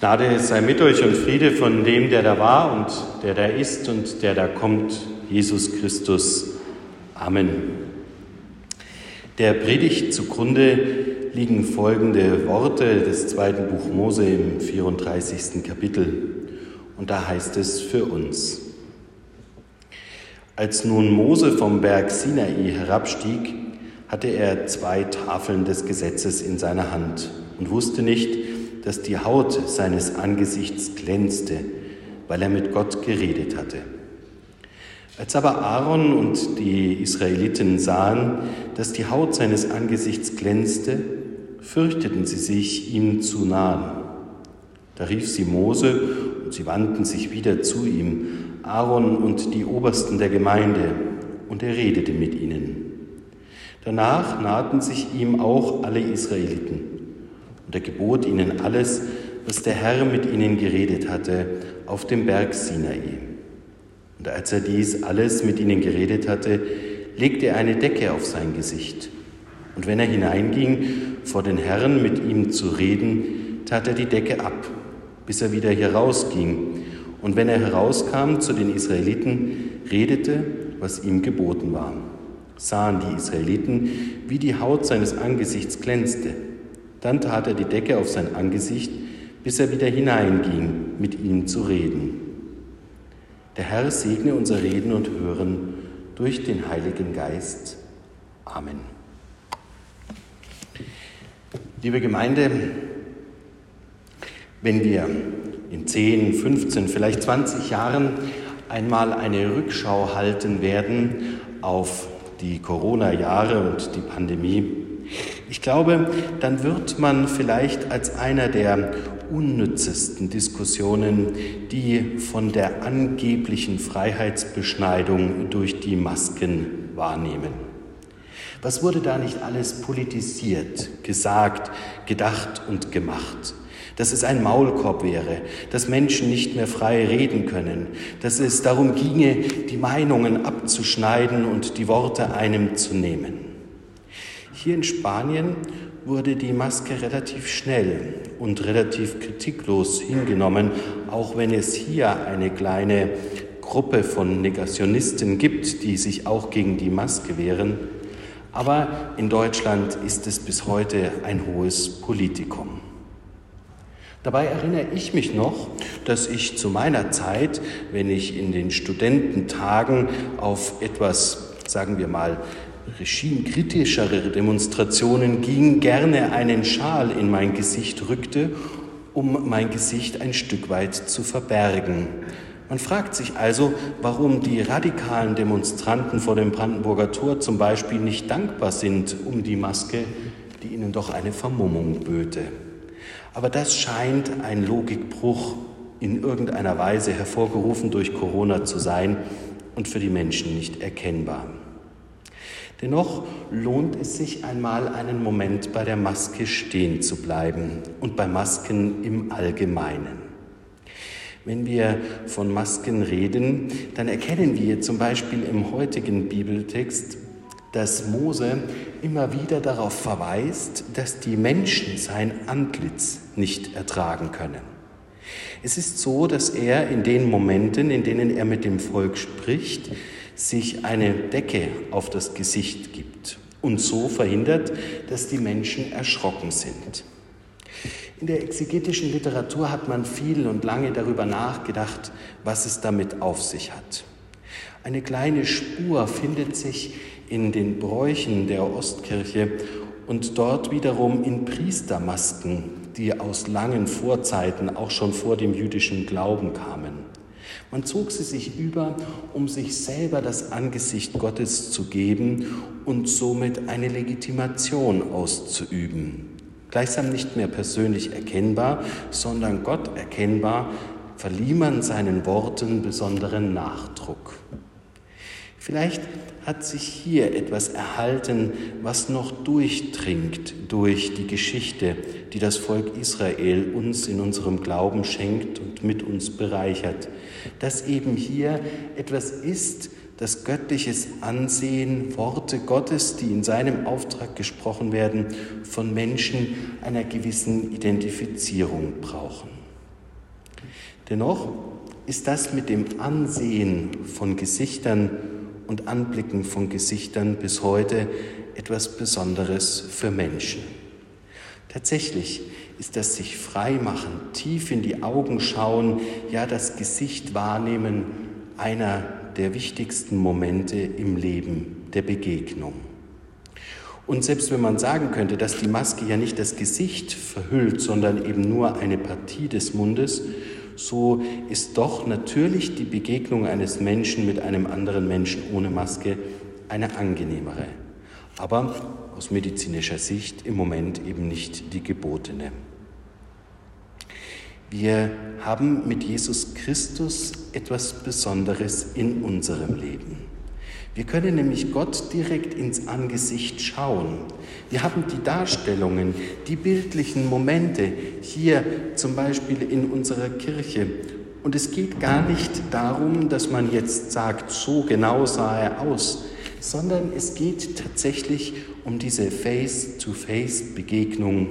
Gnade sei mit euch und Friede von dem, der da war und der da ist und der da kommt, Jesus Christus. Amen. Der Predigt zugrunde liegen folgende Worte des zweiten Buch Mose im 34. Kapitel. Und da heißt es für uns. Als nun Mose vom Berg Sinai herabstieg, hatte er zwei Tafeln des Gesetzes in seiner Hand und wusste nicht, dass die Haut seines Angesichts glänzte, weil er mit Gott geredet hatte. Als aber Aaron und die Israeliten sahen, dass die Haut seines Angesichts glänzte, fürchteten sie sich, ihm zu nahen. Da rief sie Mose und sie wandten sich wieder zu ihm, Aaron und die Obersten der Gemeinde, und er redete mit ihnen. Danach nahten sich ihm auch alle Israeliten. Und er gebot ihnen alles, was der Herr mit ihnen geredet hatte, auf dem Berg Sinai. Und als er dies alles mit ihnen geredet hatte, legte er eine Decke auf sein Gesicht. Und wenn er hineinging, vor den Herrn mit ihm zu reden, tat er die Decke ab, bis er wieder herausging. Und wenn er herauskam zu den Israeliten, redete, was ihm geboten war. Sahen die Israeliten, wie die Haut seines Angesichts glänzte dann tat er die Decke auf sein Angesicht, bis er wieder hineinging, mit ihnen zu reden. Der Herr segne unser Reden und Hören durch den Heiligen Geist. Amen. Liebe Gemeinde, wenn wir in 10, 15, vielleicht 20 Jahren einmal eine Rückschau halten werden auf die Corona-Jahre und die Pandemie, ich glaube, dann wird man vielleicht als einer der unnützesten Diskussionen die von der angeblichen Freiheitsbeschneidung durch die Masken wahrnehmen. Was wurde da nicht alles politisiert, gesagt, gedacht und gemacht? Dass es ein Maulkorb wäre, dass Menschen nicht mehr frei reden können, dass es darum ginge, die Meinungen abzuschneiden und die Worte einem zu nehmen. Hier in Spanien wurde die Maske relativ schnell und relativ kritiklos hingenommen, auch wenn es hier eine kleine Gruppe von Negationisten gibt, die sich auch gegen die Maske wehren. Aber in Deutschland ist es bis heute ein hohes Politikum. Dabei erinnere ich mich noch, dass ich zu meiner Zeit, wenn ich in den Studententagen auf etwas, sagen wir mal, regimekritischere Demonstrationen ging, gerne einen Schal in mein Gesicht rückte, um mein Gesicht ein Stück weit zu verbergen. Man fragt sich also, warum die radikalen Demonstranten vor dem Brandenburger Tor zum Beispiel nicht dankbar sind um die Maske, die ihnen doch eine Vermummung böte. Aber das scheint ein Logikbruch in irgendeiner Weise hervorgerufen durch Corona zu sein und für die Menschen nicht erkennbar. Dennoch lohnt es sich einmal einen Moment bei der Maske stehen zu bleiben und bei Masken im Allgemeinen. Wenn wir von Masken reden, dann erkennen wir zum Beispiel im heutigen Bibeltext, dass Mose immer wieder darauf verweist, dass die Menschen sein Antlitz nicht ertragen können. Es ist so, dass er in den Momenten, in denen er mit dem Volk spricht, sich eine Decke auf das Gesicht gibt und so verhindert, dass die Menschen erschrocken sind. In der exegetischen Literatur hat man viel und lange darüber nachgedacht, was es damit auf sich hat. Eine kleine Spur findet sich in den Bräuchen der Ostkirche und dort wiederum in Priestermasken, die aus langen Vorzeiten, auch schon vor dem jüdischen Glauben kamen. Man zog sie sich über, um sich selber das Angesicht Gottes zu geben und somit eine Legitimation auszuüben. Gleichsam nicht mehr persönlich erkennbar, sondern Gott erkennbar, verlieh man seinen Worten besonderen Nachdruck. Vielleicht hat sich hier etwas erhalten, was noch durchdringt durch die Geschichte, die das Volk Israel uns in unserem Glauben schenkt und mit uns bereichert. Dass eben hier etwas ist, das göttliches Ansehen, Worte Gottes, die in seinem Auftrag gesprochen werden, von Menschen einer gewissen Identifizierung brauchen. Dennoch ist das mit dem Ansehen von Gesichtern und Anblicken von Gesichtern bis heute etwas Besonderes für Menschen. Tatsächlich ist das sich freimachen, tief in die Augen schauen, ja das Gesicht wahrnehmen, einer der wichtigsten Momente im Leben der Begegnung. Und selbst wenn man sagen könnte, dass die Maske ja nicht das Gesicht verhüllt, sondern eben nur eine Partie des Mundes, so ist doch natürlich die Begegnung eines Menschen mit einem anderen Menschen ohne Maske eine angenehmere, aber aus medizinischer Sicht im Moment eben nicht die gebotene. Wir haben mit Jesus Christus etwas Besonderes in unserem Leben. Wir können nämlich Gott direkt ins Angesicht schauen. Wir haben die Darstellungen, die bildlichen Momente hier zum Beispiel in unserer Kirche. Und es geht gar nicht darum, dass man jetzt sagt, so genau sah er aus, sondern es geht tatsächlich um diese Face-to-Face-Begegnung,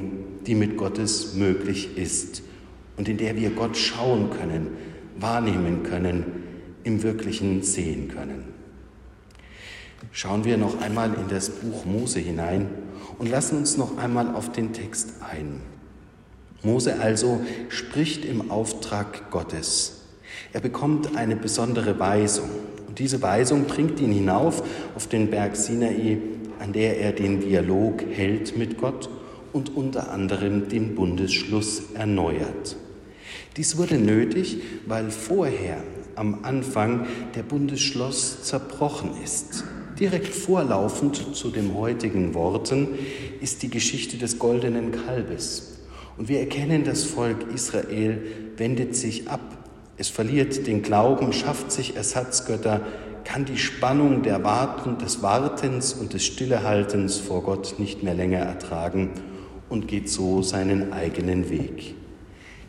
die mit Gottes möglich ist und in der wir Gott schauen können, wahrnehmen können, im Wirklichen sehen können. Schauen wir noch einmal in das Buch Mose hinein und lassen uns noch einmal auf den Text ein. Mose also spricht im Auftrag Gottes. Er bekommt eine besondere Weisung und diese Weisung bringt ihn hinauf auf den Berg Sinai, an der er den Dialog hält mit Gott und unter anderem den Bundesschluss erneuert. Dies wurde nötig, weil vorher am Anfang der Bundesschluss zerbrochen ist. Direkt vorlaufend zu den heutigen Worten ist die Geschichte des goldenen Kalbes. Und wir erkennen, das Volk Israel wendet sich ab. Es verliert den Glauben, schafft sich Ersatzgötter, kann die Spannung der Warten, des Wartens und des Stillehaltens vor Gott nicht mehr länger ertragen und geht so seinen eigenen Weg.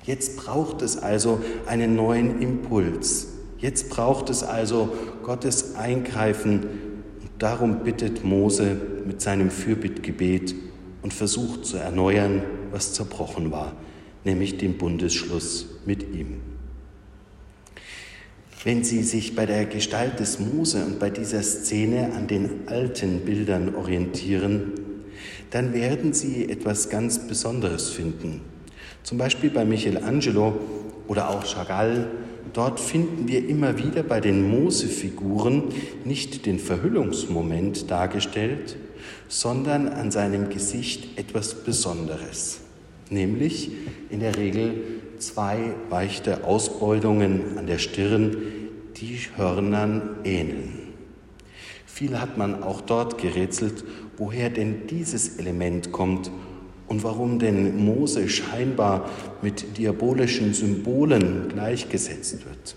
Jetzt braucht es also einen neuen Impuls. Jetzt braucht es also Gottes Eingreifen. Darum bittet Mose mit seinem Fürbittgebet und versucht zu erneuern, was zerbrochen war, nämlich den Bundesschluss mit ihm. Wenn Sie sich bei der Gestalt des Mose und bei dieser Szene an den alten Bildern orientieren, dann werden Sie etwas ganz Besonderes finden. Zum Beispiel bei Michelangelo oder auch Chagall. Dort finden wir immer wieder bei den Mose-Figuren nicht den Verhüllungsmoment dargestellt, sondern an seinem Gesicht etwas Besonderes, nämlich in der Regel zwei weichte Ausbeutungen an der Stirn, die Hörnern ähneln. Viel hat man auch dort gerätselt, woher denn dieses Element kommt und warum denn Mose scheinbar mit diabolischen Symbolen gleichgesetzt wird.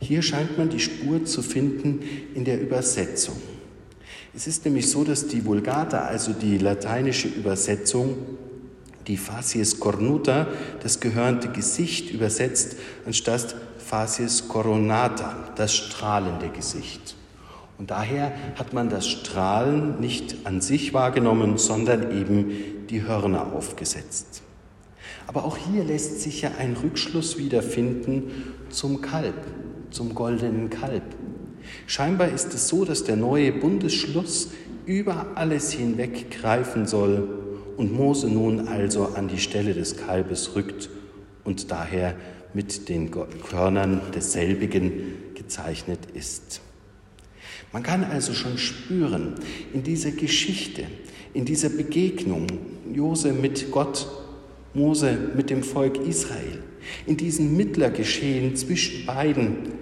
Hier scheint man die Spur zu finden in der Übersetzung. Es ist nämlich so, dass die Vulgata, also die lateinische Übersetzung, die Facies cornuta, das gehörnte Gesicht, übersetzt, anstatt Facies coronata, das strahlende Gesicht. Und daher hat man das Strahlen nicht an sich wahrgenommen, sondern eben die Hörner aufgesetzt. Aber auch hier lässt sich ja ein Rückschluss wiederfinden zum Kalb, zum goldenen Kalb. Scheinbar ist es so, dass der neue Bundesschluss über alles hinweg greifen soll und Mose nun also an die Stelle des Kalbes rückt und daher mit den Körnern desselbigen gezeichnet ist. Man kann also schon spüren in dieser Geschichte, in dieser Begegnung Jose mit Gott, Mose mit dem Volk Israel, in diesem Mittlergeschehen zwischen beiden,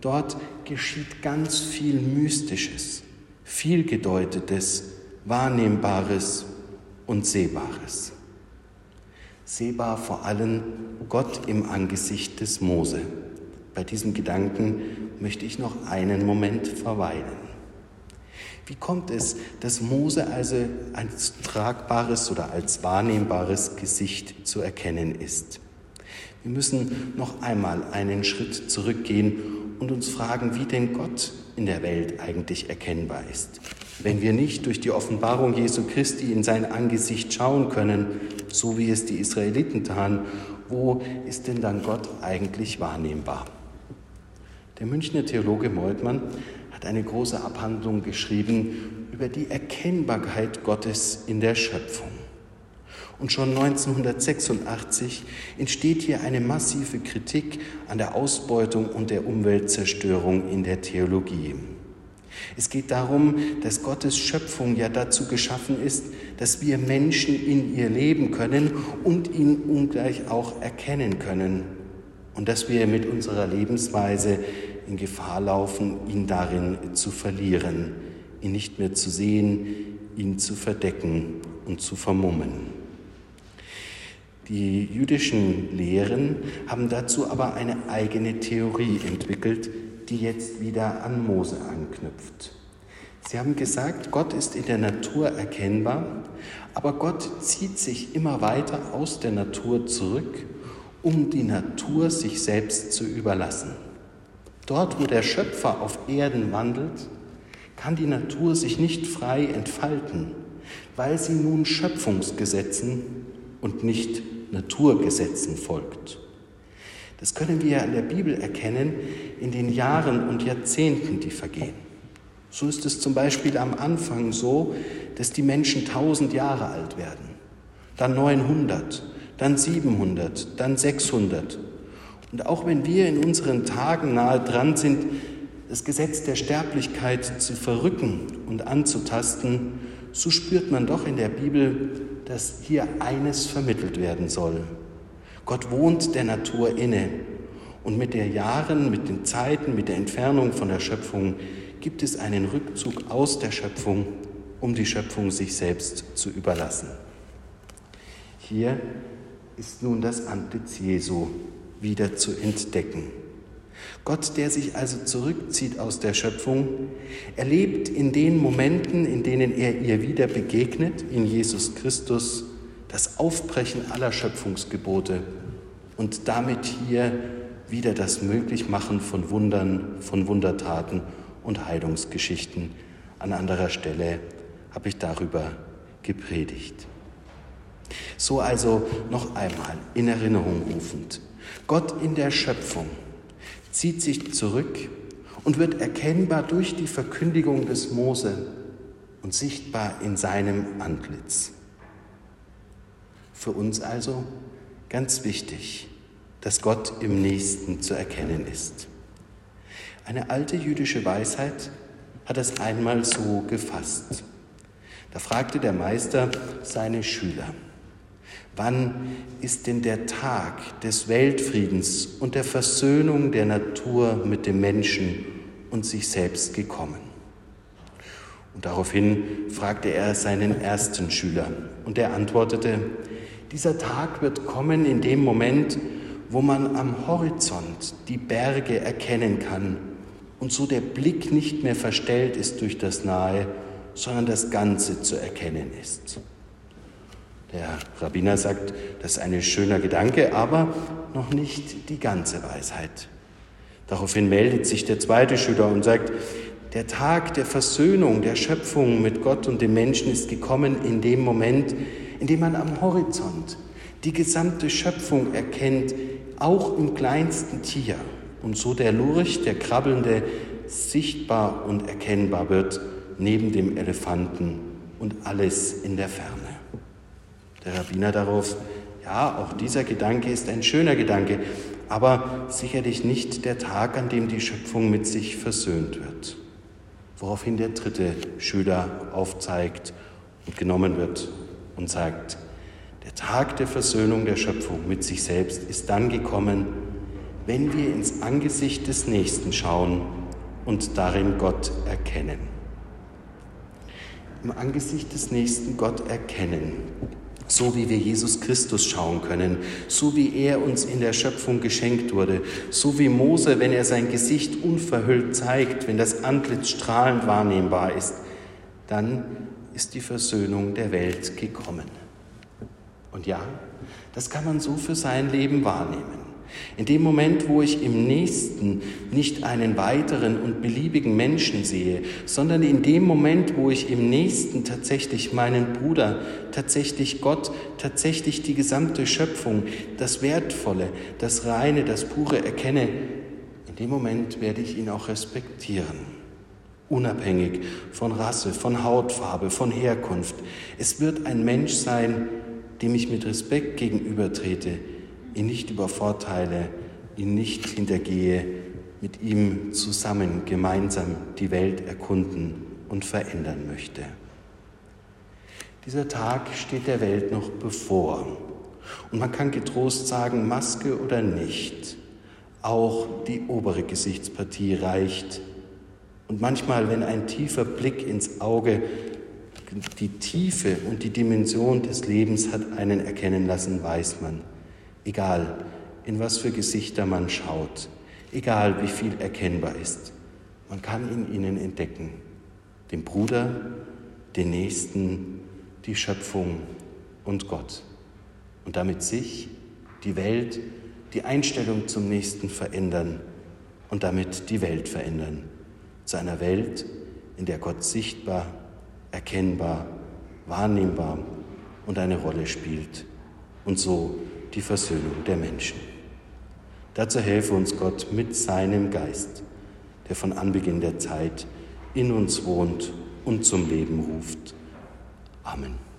dort geschieht ganz viel Mystisches, viel Gedeutetes, Wahrnehmbares und Sehbares. Sehbar vor allem Gott im Angesicht des Mose. Bei diesem Gedanken möchte ich noch einen Moment verweilen. Wie kommt es, dass Mose also als tragbares oder als wahrnehmbares Gesicht zu erkennen ist? Wir müssen noch einmal einen Schritt zurückgehen und uns fragen, wie denn Gott in der Welt eigentlich erkennbar ist. Wenn wir nicht durch die Offenbarung Jesu Christi in sein Angesicht schauen können, so wie es die Israeliten taten, wo ist denn dann Gott eigentlich wahrnehmbar? Der Münchner Theologe Meutmann hat eine große Abhandlung geschrieben über die Erkennbarkeit Gottes in der Schöpfung. Und schon 1986 entsteht hier eine massive Kritik an der Ausbeutung und der Umweltzerstörung in der Theologie. Es geht darum, dass Gottes Schöpfung ja dazu geschaffen ist, dass wir Menschen in ihr leben können und ihn ungleich auch erkennen können und dass wir mit unserer Lebensweise in Gefahr laufen, ihn darin zu verlieren, ihn nicht mehr zu sehen, ihn zu verdecken und zu vermummen. Die jüdischen Lehren haben dazu aber eine eigene Theorie entwickelt, die jetzt wieder an Mose anknüpft. Sie haben gesagt, Gott ist in der Natur erkennbar, aber Gott zieht sich immer weiter aus der Natur zurück, um die Natur sich selbst zu überlassen. Dort, wo der Schöpfer auf Erden wandelt, kann die Natur sich nicht frei entfalten, weil sie nun Schöpfungsgesetzen und nicht Naturgesetzen folgt. Das können wir in der Bibel erkennen in den Jahren und Jahrzehnten, die vergehen. So ist es zum Beispiel am Anfang so, dass die Menschen tausend Jahre alt werden, dann 900, dann 700, dann 600. Und auch wenn wir in unseren Tagen nahe dran sind, das Gesetz der Sterblichkeit zu verrücken und anzutasten, so spürt man doch in der Bibel, dass hier eines vermittelt werden soll. Gott wohnt der Natur inne und mit den Jahren, mit den Zeiten, mit der Entfernung von der Schöpfung gibt es einen Rückzug aus der Schöpfung, um die Schöpfung sich selbst zu überlassen. Hier ist nun das Antlitz Jesu wieder zu entdecken. Gott, der sich also zurückzieht aus der Schöpfung, erlebt in den Momenten, in denen er ihr wieder begegnet, in Jesus Christus, das Aufbrechen aller Schöpfungsgebote und damit hier wieder das Möglichmachen von Wundern, von Wundertaten und Heilungsgeschichten. An anderer Stelle habe ich darüber gepredigt. So also noch einmal in Erinnerung rufend. Gott in der Schöpfung zieht sich zurück und wird erkennbar durch die Verkündigung des Mose und sichtbar in seinem Antlitz. Für uns also ganz wichtig, dass Gott im Nächsten zu erkennen ist. Eine alte jüdische Weisheit hat es einmal so gefasst. Da fragte der Meister seine Schüler, Wann ist denn der Tag des Weltfriedens und der Versöhnung der Natur mit dem Menschen und sich selbst gekommen? Und daraufhin fragte er seinen ersten Schüler und er antwortete, dieser Tag wird kommen in dem Moment, wo man am Horizont die Berge erkennen kann und so der Blick nicht mehr verstellt ist durch das Nahe, sondern das Ganze zu erkennen ist. Der Rabbiner sagt, das ist ein schöner Gedanke, aber noch nicht die ganze Weisheit. Daraufhin meldet sich der zweite Schüler und sagt, der Tag der Versöhnung, der Schöpfung mit Gott und dem Menschen ist gekommen in dem Moment, in dem man am Horizont die gesamte Schöpfung erkennt, auch im kleinsten Tier, und so der Lurch, der Krabbelnde, sichtbar und erkennbar wird neben dem Elefanten und alles in der Ferne. Der Rabbiner darauf, ja, auch dieser Gedanke ist ein schöner Gedanke, aber sicherlich nicht der Tag, an dem die Schöpfung mit sich versöhnt wird. Woraufhin der dritte Schüler aufzeigt und genommen wird und sagt, der Tag der Versöhnung der Schöpfung mit sich selbst ist dann gekommen, wenn wir ins Angesicht des Nächsten schauen und darin Gott erkennen. Im Angesicht des Nächsten Gott erkennen, so wie wir Jesus Christus schauen können, so wie er uns in der Schöpfung geschenkt wurde, so wie Mose, wenn er sein Gesicht unverhüllt zeigt, wenn das Antlitz strahlend wahrnehmbar ist, dann ist die Versöhnung der Welt gekommen. Und ja, das kann man so für sein Leben wahrnehmen. In dem Moment, wo ich im Nächsten nicht einen weiteren und beliebigen Menschen sehe, sondern in dem Moment, wo ich im Nächsten tatsächlich meinen Bruder, tatsächlich Gott, tatsächlich die gesamte Schöpfung, das Wertvolle, das Reine, das Pure erkenne, in dem Moment werde ich ihn auch respektieren. Unabhängig von Rasse, von Hautfarbe, von Herkunft. Es wird ein Mensch sein, dem ich mit Respekt gegenübertrete, ihn nicht übervorteile, ihn nicht hintergehe, mit ihm zusammen gemeinsam die Welt erkunden und verändern möchte. Dieser Tag steht der Welt noch bevor. Und man kann getrost sagen, Maske oder nicht, auch die obere Gesichtspartie reicht. Und manchmal, wenn ein tiefer Blick ins Auge die Tiefe und die Dimension des Lebens hat einen erkennen lassen, weiß man, egal in was für Gesichter man schaut, egal wie viel erkennbar ist, man kann in ihnen entdecken, den Bruder, den Nächsten, die Schöpfung und Gott. Und damit sich, die Welt, die Einstellung zum Nächsten verändern und damit die Welt verändern. Zu einer Welt, in der Gott sichtbar, erkennbar, wahrnehmbar und eine Rolle spielt. Und so die Versöhnung der Menschen. Dazu helfe uns Gott mit seinem Geist, der von Anbeginn der Zeit in uns wohnt und zum Leben ruft. Amen.